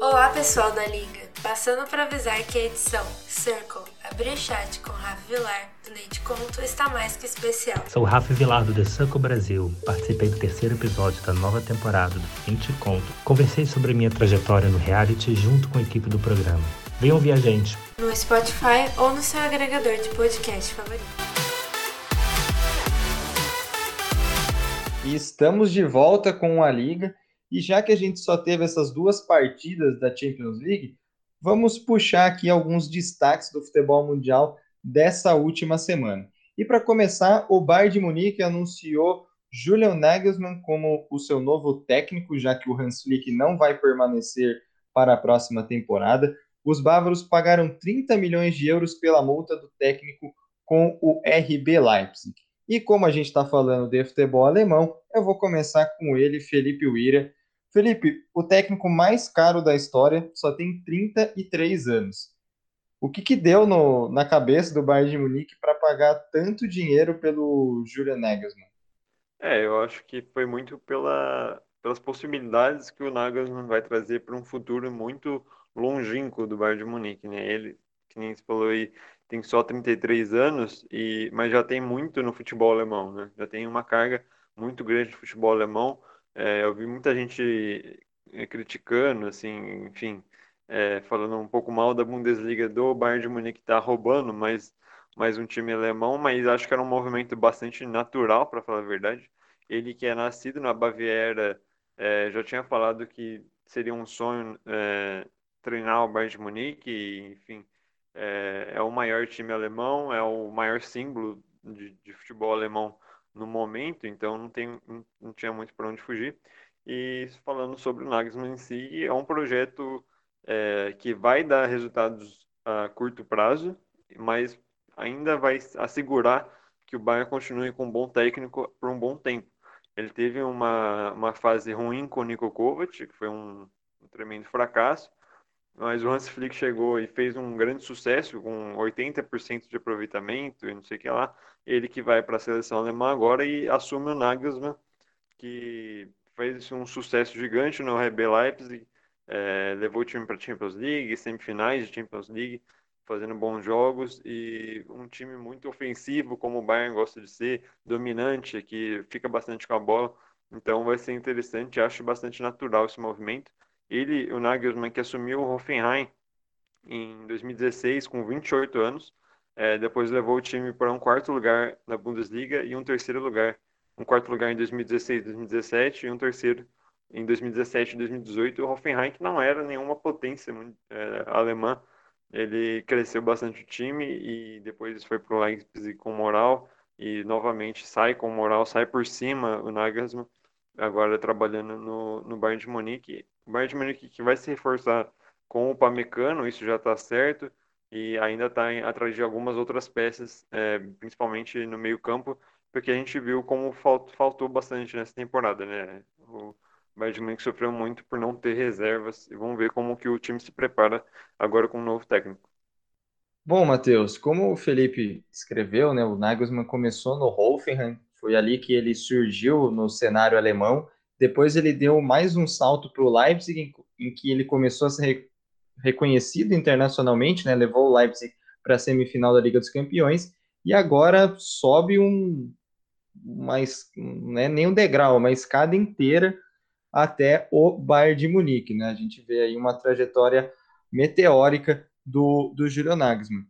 Olá, pessoal da Liga. Passando para avisar que a edição Circle Abrir Chat com Rafa Vilar, do Neide Conto, está mais que especial. Sou Rafa Vilar do The Circle Brasil. Participei do terceiro episódio da nova temporada do Neide Conto. Conversei sobre a minha trajetória no reality junto com a equipe do programa. Venham ouvir a gente. No Spotify ou no seu agregador de podcast favorito. E estamos de volta com a Liga. E já que a gente só teve essas duas partidas da Champions League, vamos puxar aqui alguns destaques do futebol mundial dessa última semana. E para começar, o Bayern de Munique anunciou Julian Nagelsmann como o seu novo técnico, já que o Hans Flick não vai permanecer para a próxima temporada. Os bávaros pagaram 30 milhões de euros pela multa do técnico com o RB Leipzig. E como a gente está falando de futebol alemão, eu vou começar com ele, Felipe Uira, Felipe, o técnico mais caro da história só tem 33 anos. O que, que deu no, na cabeça do Bayern de Munique para pagar tanto dinheiro pelo Julian Nagelsmann? É, eu acho que foi muito pela, pelas possibilidades que o Nagelsmann vai trazer para um futuro muito longínquo do Bayern de Munique, né? Ele, que nem você falou aí, tem só 33 anos, e, mas já tem muito no futebol alemão, né? Já tem uma carga muito grande no futebol alemão é, eu vi muita gente é, criticando, assim, enfim, é, falando um pouco mal da Bundesliga do Bayern de Munique que está roubando mais, mais um time alemão, mas acho que era um movimento bastante natural, para falar a verdade. Ele que é nascido na Baviera, é, já tinha falado que seria um sonho é, treinar o Bayern de Munique, e, enfim, é, é, o maior time alemão, é o maior símbolo de, de futebol alemão no momento, então não, tem, não tinha muito para onde fugir. E falando sobre o Nagelsmann em si, é um projeto é, que vai dar resultados a curto prazo, mas ainda vai assegurar que o Bayern continue com um bom técnico por um bom tempo. Ele teve uma, uma fase ruim com o Niko Kovac, que foi um, um tremendo fracasso, mas o Hans Flick chegou e fez um grande sucesso com 80% de aproveitamento e não sei o que lá. Ele que vai para a seleção alemã agora e assume o Nagelsmann, que fez um sucesso gigante no RB Leipzig, é, levou o time para a Champions League, semifinais de Champions League, fazendo bons jogos e um time muito ofensivo, como o Bayern gosta de ser, dominante, que fica bastante com a bola. Então vai ser interessante, acho bastante natural esse movimento. Ele, o Nagelsmann, que assumiu o Hoffenheim em 2016 com 28 anos, é, depois levou o time para um quarto lugar na Bundesliga e um terceiro lugar. Um quarto lugar em 2016 2017 e um terceiro em 2017 e 2018. O Hoffenheim, que não era nenhuma potência é, alemã, ele cresceu bastante o time e depois foi para o Leipzig com moral e novamente sai com moral, sai por cima o Nagelsmann, agora trabalhando no, no Bayern de Munique. O Bayern de Munique que vai se reforçar com o Pamecano, isso já está certo. e ainda está atrás de algumas outras peças, é, principalmente no meio campo, porque a gente viu como faltou bastante nessa temporada, né? O Bayern de Munique sofreu muito por não ter reservas e vamos ver como que o time se prepara agora com um novo técnico. Bom, Matheus, como o Felipe escreveu, né, o Nagelsmann começou no Hoffenheim, foi ali que ele surgiu no cenário alemão. Depois ele deu mais um salto para o Leipzig, em, em, que ele começou a ser reconhecido internacionalmente, né, levou o Leipzig para a semifinal da Liga dos Campeões e agora sobe um mais, né, nem um degrau, uma escada inteira até o Bayern de Munique, né? A gente vê aí uma trajetória meteórica do, do Júlio Nagelsmann.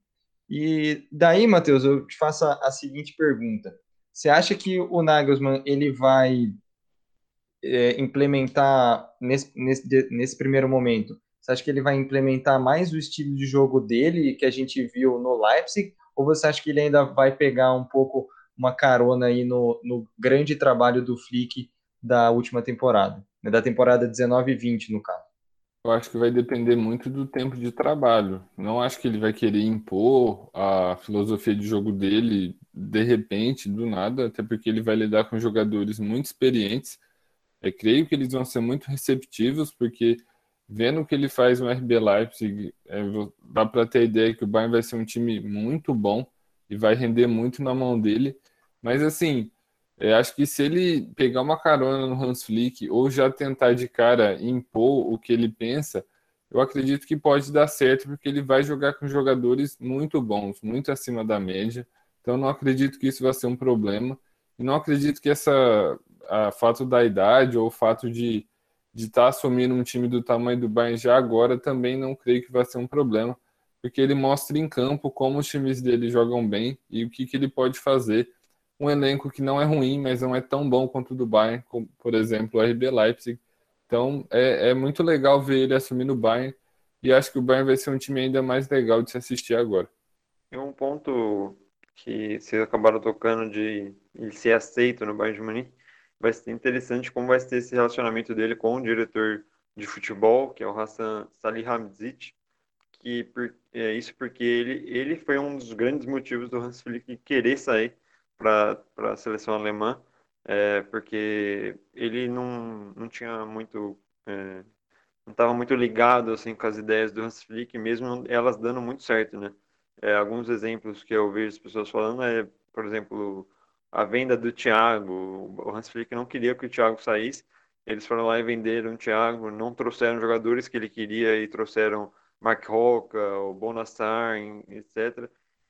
E daí, Matheus, eu te faço a, a, seguinte pergunta. Você acha que o Nagelsmann ele vai é, implementar, nesse, nesse, nesse primeiro momento, você acha que ele vai implementar mais o estilo de jogo dele que a gente viu no Leipzig? Ou você acha que ele ainda vai pegar um pouco uma carona aí no, no grande trabalho do Flick da última temporada, né, da temporada 19 e 20, no caso. Eu acho que vai depender muito do tempo de trabalho. Não acho que ele vai querer impor a filosofia de jogo dele de repente, do nada, até porque ele vai lidar com jogadores muito experientes. Creio que eles vão ser muito receptivos, porque vendo o que ele faz no RB Leipzig, é, dá para ter a ideia que o Bayern vai ser um time muito bom e vai render muito na mão dele. Mas assim, eu acho que se ele pegar uma carona no Hans Flick ou já tentar de cara impor o que ele pensa, eu acredito que pode dar certo, porque ele vai jogar com jogadores muito bons, muito acima da média. Então não acredito que isso vai ser um problema. E não acredito que essa a fato da idade ou o fato de de estar tá assumindo um time do tamanho do Bayern já agora também não creio que vai ser um problema, porque ele mostra em campo como os times dele jogam bem e o que, que ele pode fazer um elenco que não é ruim, mas não é tão bom quanto o do Bayern, como, por exemplo, o RB Leipzig. Então é, é muito legal ver ele assumindo o Bayern e acho que o Bayern vai ser um time ainda mais legal de se assistir agora. É um ponto que vocês acabaram tocando de ele ser aceito no Bayern de Munique. Vai ser interessante como vai ser esse relacionamento dele com o diretor de futebol, que é o Hassan Salihamidzic, que é isso porque ele, ele foi um dos grandes motivos do Hans Flick querer sair para a seleção alemã, é, porque ele não, não tinha muito. É, não estava muito ligado assim, com as ideias do Hans Flick, mesmo elas dando muito certo, né? É, alguns exemplos que eu vejo as pessoas falando é, por exemplo, a venda do Thiago. O Hans Flick não queria que o Thiago saísse. Eles foram lá e venderam o Thiago, não trouxeram jogadores que ele queria e trouxeram Mark Roca, o Bonassar, etc.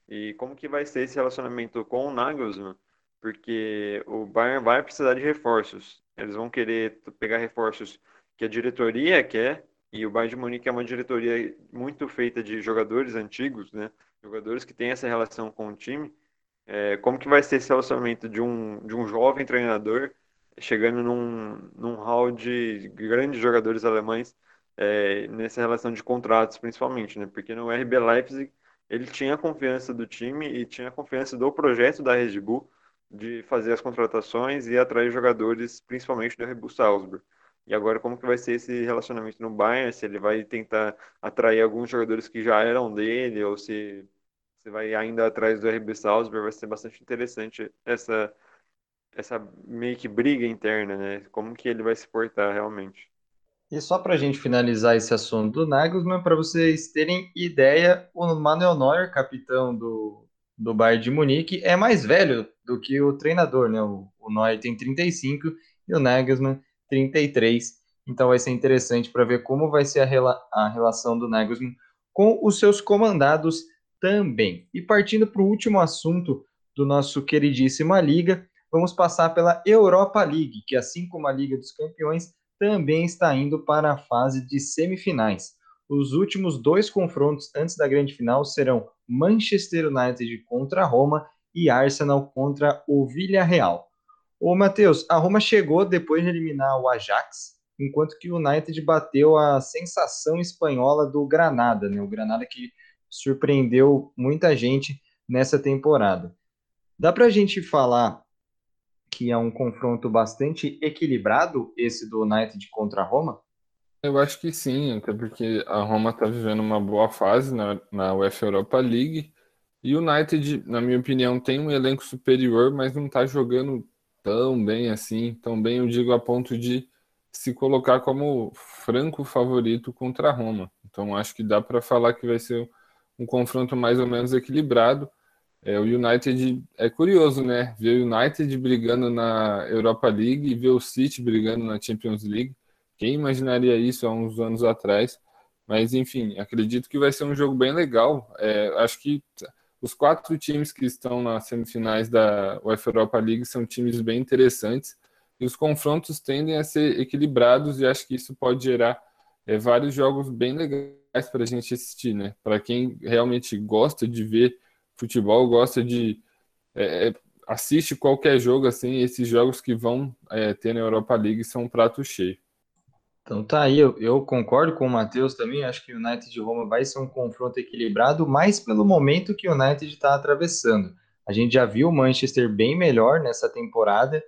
E como que vai ser esse relacionamento com o Nagelsmann? Porque o Bayern vai precisar de reforços. Eles vão querer pegar reforços que a diretoria quer, e o Bayern de Munique é uma diretoria muito feita de jogadores antigos, né? Jogadores que têm essa relação com o time. É, como que vai ser esse relacionamento de um, de um jovem treinador chegando num, num hall de grandes jogadores alemães é, nessa relação de contratos, principalmente, né? Porque no RB Leipzig ele tinha a confiança do time e tinha a confiança do projeto da Red Bull de fazer as contratações e atrair jogadores, principalmente do Red Bull Salzburg. E agora como que vai ser esse relacionamento no Bayern? Se ele vai tentar atrair alguns jogadores que já eram dele ou se se vai ainda atrás do RB Salzburg, vai ser bastante interessante essa essa meio que briga interna, né? Como que ele vai se portar realmente. E só para a gente finalizar esse assunto do Nagelsmann, para vocês terem ideia, o Manuel Neuer, capitão do, do Bayern de Munique, é mais velho do que o treinador, né? O, o Neuer tem 35 e o Nagelsmann 33. Então vai ser interessante para ver como vai ser a, rela a relação do Nagelsmann com os seus comandados também. E partindo para o último assunto do nosso queridíssima liga, vamos passar pela Europa League, que assim como a Liga dos Campeões, também está indo para a fase de semifinais. Os últimos dois confrontos antes da grande final serão Manchester United contra Roma e Arsenal contra o Villarreal. Ô Matheus, a Roma chegou depois de eliminar o Ajax, enquanto que o United bateu a sensação espanhola do Granada, né? O Granada que surpreendeu muita gente nessa temporada. Dá para a gente falar que é um confronto bastante equilibrado, esse do United contra a Roma? Eu acho que sim, até porque a Roma está vivendo uma boa fase na, na UEFA Europa League e o United, na minha opinião, tem um elenco superior, mas não está jogando tão bem assim, tão bem, eu digo, a ponto de se colocar como franco favorito contra a Roma. Então acho que dá para falar que vai ser um confronto mais ou menos equilibrado. É, o United é curioso, né? Ver o United brigando na Europa League e ver o City brigando na Champions League. Quem imaginaria isso há uns anos atrás? Mas enfim, acredito que vai ser um jogo bem legal. É, acho que os quatro times que estão nas semifinais da UEFA Europa League são times bem interessantes e os confrontos tendem a ser equilibrados e acho que isso pode gerar é, vários jogos bem legais para a gente assistir, né? Para quem realmente gosta de ver futebol, gosta de é, é, assiste qualquer jogo assim, esses jogos que vão é, ter na Europa League são um prato cheio. Então tá aí, eu, eu concordo com o Matheus também, acho que o United de Roma vai ser um confronto equilibrado, mais pelo momento que o United está atravessando. A gente já viu o Manchester bem melhor nessa temporada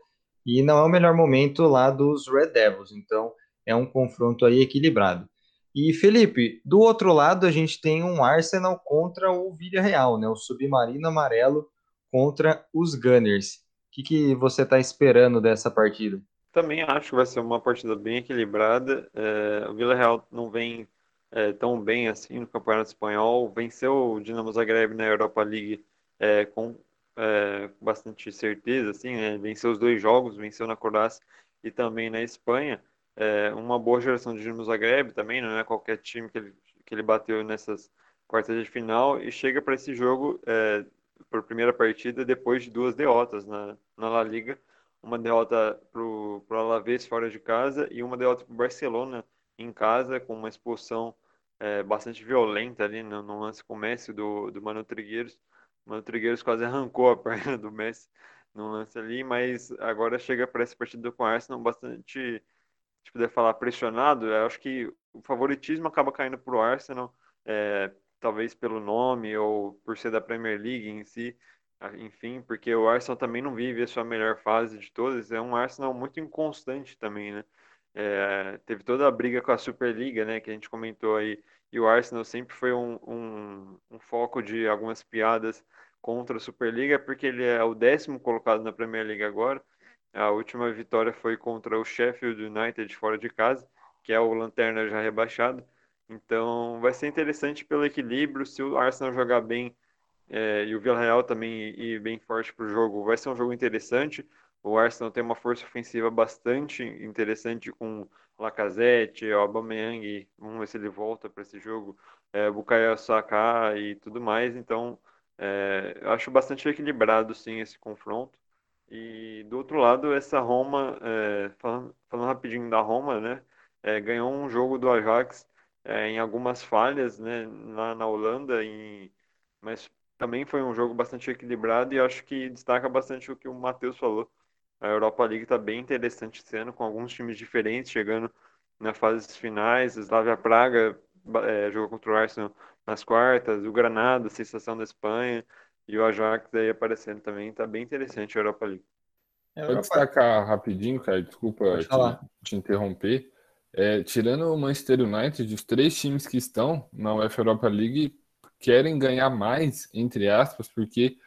e não é o melhor momento lá dos Red Devils, então é um confronto aí equilibrado. E Felipe, do outro lado a gente tem um Arsenal contra o Villarreal, né? O submarino amarelo contra os Gunners. O que, que você está esperando dessa partida? Também acho que vai ser uma partida bem equilibrada. É, o Villarreal não vem é, tão bem assim no Campeonato Espanhol. Venceu o Dinamo Zagreb na Europa League é, com é, bastante certeza, assim, né? Venceu os dois jogos, venceu na Croácia e também na Espanha é, uma boa geração de Dinamo Zagreb também, não é qualquer time que ele, que ele bateu nessas quartas de final e chega para esse jogo é, por primeira partida depois de duas derrotas na, na La Liga, uma derrota para o Alavés fora de casa e uma derrota para o Barcelona em casa com uma expulsão é, bastante violenta ali no, no lance com o Messi do, do Mano Trigueiros. O Mano Trigueiros quase arrancou a perna do Messi no lance ali, mas agora chega para essa partida com o Arsenal bastante se puder falar pressionado, eu acho que o favoritismo acaba caindo para o Arsenal, é, talvez pelo nome ou por ser da Premier League em si, enfim, porque o Arsenal também não vive a sua melhor fase de todas, é um Arsenal muito inconstante também, né? É, teve toda a briga com a Superliga, né, que a gente comentou aí, e o Arsenal sempre foi um, um, um foco de algumas piadas contra a Superliga, porque ele é o décimo colocado na Premier League agora, a última vitória foi contra o Sheffield United fora de casa, que é o lanterna já rebaixado. Então vai ser interessante pelo equilíbrio. Se o Arsenal jogar bem é, e o Villarreal também ir bem forte para o jogo, vai ser um jogo interessante. O Arsenal tem uma força ofensiva bastante interessante com Lacazette, Aubameyang, vamos ver se ele volta para esse jogo, é, Bukayo Saka e tudo mais. Então, é, acho bastante equilibrado sim esse confronto. E do outro lado, essa Roma, é, falando, falando, rapidinho da Roma, né, é, ganhou um jogo do Ajax é, em algumas falhas, né, lá na Holanda, em, mas também foi um jogo bastante equilibrado e acho que destaca bastante o que o Matheus falou. A Europa League está bem interessante esse ano, com alguns times diferentes chegando nas fases finais. Slavia Praga é, jogou contra o Arsenal nas quartas, o Granada, sensação da Espanha. E o Ajax aí aparecendo também, tá bem interessante a Europa League. É, Vou destacar rapidinho, cara, desculpa te, te, interromper. É, tirando o Manchester United, os três times que estão na UEFA Europa League querem ganhar mais, entre aspas, porque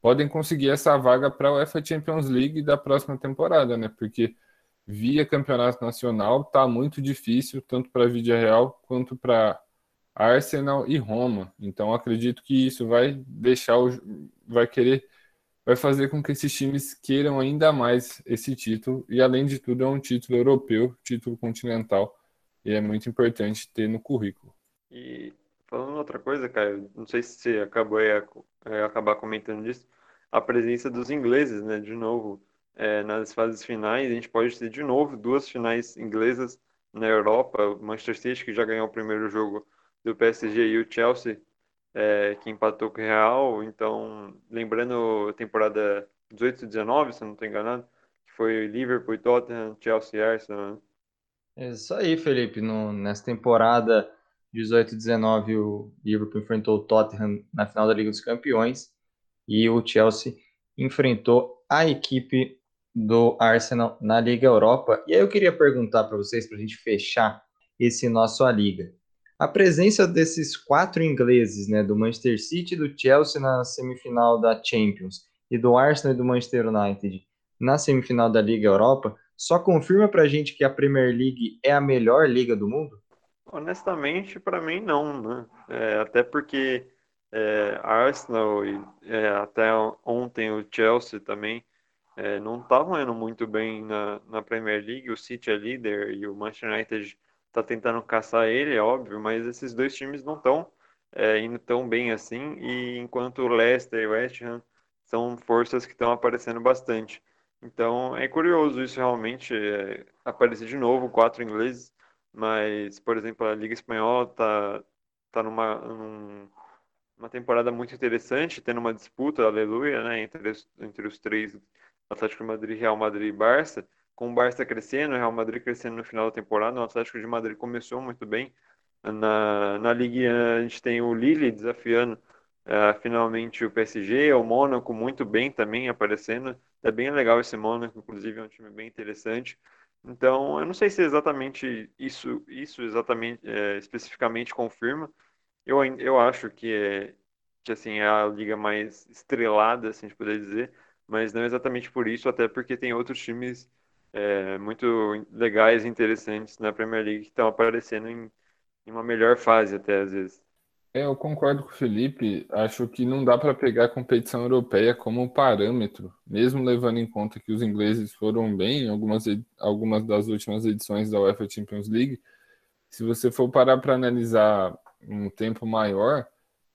podem conseguir essa vaga para a UEFA Champions League da próxima temporada, né? Porque via campeonato nacional tá muito difícil, tanto para a Vídea Real quanto para Arsenal e Roma. Então acredito que isso vai deixar o, vai querer vai fazer com que esses times queiram ainda mais esse título e além de tudo é um título europeu, título continental e é muito importante ter no currículo. E falando outra coisa, cara, não sei se você acabou é, acabar comentando disso, a presença dos ingleses, né, de novo, é, nas fases finais, a gente pode ter de novo duas finais inglesas na Europa, Manchester City que já ganhou o primeiro jogo do PSG e o Chelsea, é, que empatou com o Real. Então, lembrando a temporada 18 e 19, se não estou enganado, que foi Liverpool, Tottenham, Chelsea e Arsenal. Né? É isso aí, Felipe. No, nessa temporada 18 e 19, o Liverpool enfrentou o Tottenham na final da Liga dos Campeões e o Chelsea enfrentou a equipe do Arsenal na Liga Europa. E aí eu queria perguntar para vocês, para a gente fechar esse nosso A Liga. A presença desses quatro ingleses, né, do Manchester City do Chelsea na semifinal da Champions e do Arsenal e do Manchester United na semifinal da Liga Europa, só confirma pra gente que a Premier League é a melhor liga do mundo? Honestamente, para mim não, né? É, até porque é, Arsenal e é, até ontem o Chelsea também é, não estavam indo muito bem na, na Premier League. O City é líder e o Manchester United está tentando caçar ele, é óbvio, mas esses dois times não estão é, indo tão bem assim. E enquanto o Leicester e o West Ham são forças que estão aparecendo bastante. Então é curioso isso realmente é, aparecer de novo quatro ingleses, mas por exemplo a Liga Espanhola está tá numa num, uma temporada muito interessante, tendo uma disputa, aleluia, né, entre os, entre os três, Atlético de Madrid, Real Madrid e Barça, com o Barça crescendo, o Real Madrid crescendo no final da temporada, o Atlético de Madrid começou muito bem. Na, na Liga a gente tem o Lille desafiando uh, finalmente o PSG, o Mônaco muito bem também aparecendo. É bem legal esse Mônaco, inclusive é um time bem interessante. Então, eu não sei se exatamente isso, isso exatamente, é, especificamente confirma, eu, eu acho que é, que assim, é a liga mais estrelada, assim, a gente poder dizer, mas não exatamente por isso, até porque tem outros times é, muito legais e interessantes na Premier League que estão aparecendo em, em uma melhor fase até às vezes. É, eu concordo com o Felipe. Acho que não dá para pegar a competição europeia como parâmetro, mesmo levando em conta que os ingleses foram bem em algumas, algumas das últimas edições da UEFA Champions League. Se você for parar para analisar um tempo maior,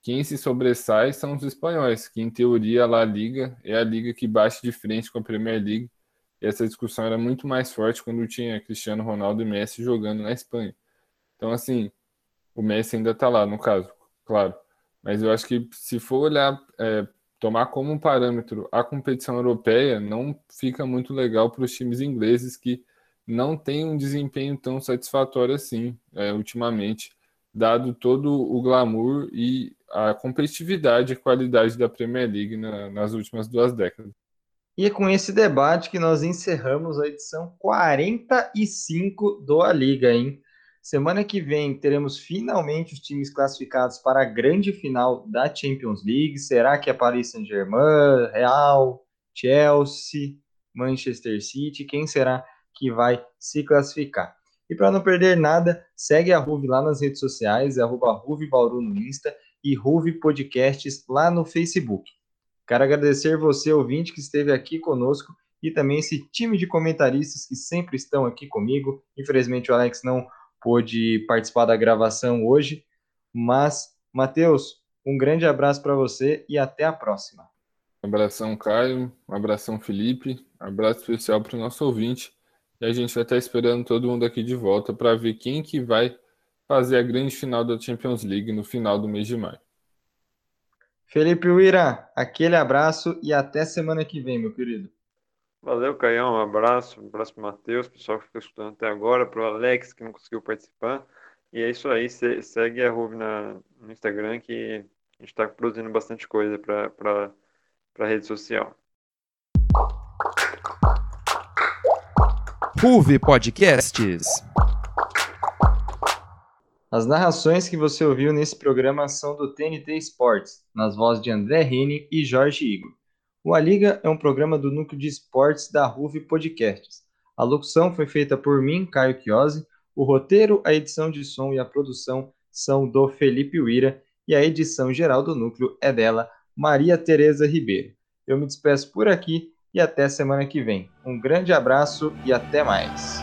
quem se sobressai são os espanhóis, que em teoria a La Liga é a liga que bate de frente com a Premier League. E essa discussão era muito mais forte quando tinha Cristiano Ronaldo e Messi jogando na Espanha. Então, assim, o Messi ainda está lá, no caso, claro. Mas eu acho que se for olhar, é, tomar como parâmetro a competição europeia, não fica muito legal para os times ingleses que não têm um desempenho tão satisfatório assim, é, ultimamente dado todo o glamour e a competitividade e qualidade da Premier League na, nas últimas duas décadas. E é com esse debate que nós encerramos a edição 45 do A Liga, hein? Semana que vem teremos finalmente os times classificados para a grande final da Champions League. Será que é Paris Saint-Germain, Real, Chelsea, Manchester City? Quem será que vai se classificar? E para não perder nada, segue a Ruve lá nas redes sociais, é arroba Ruve Bauru no Insta e Ruve Podcasts lá no Facebook. Quero agradecer você, ouvinte, que esteve aqui conosco e também esse time de comentaristas que sempre estão aqui comigo. Infelizmente o Alex não pôde participar da gravação hoje, mas, Matheus, um grande abraço para você e até a próxima. Abração, Caio, um abração, Felipe, um abraço especial para o nosso ouvinte e a gente vai estar esperando todo mundo aqui de volta para ver quem que vai fazer a grande final da Champions League no final do mês de maio. Felipe Uira, aquele abraço e até semana que vem, meu querido. Valeu, Caião. Um abraço. Um abraço para o Matheus, pessoal que ficou escutando até agora, para o Alex, que não conseguiu participar. E é isso aí. Segue a Ruby no Instagram, que a gente está produzindo bastante coisa para a rede social. Ruve Podcasts. As narrações que você ouviu nesse programa são do TNT Sports, nas vozes de André Rene e Jorge Igor. O A Liga é um programa do núcleo de esportes da Ruve Podcasts. A locução foi feita por mim, Caio Chiosi, o roteiro, a edição de som e a produção são do Felipe Uira e a edição geral do núcleo é dela, Maria Tereza Ribeiro. Eu me despeço por aqui e até semana que vem. Um grande abraço e até mais.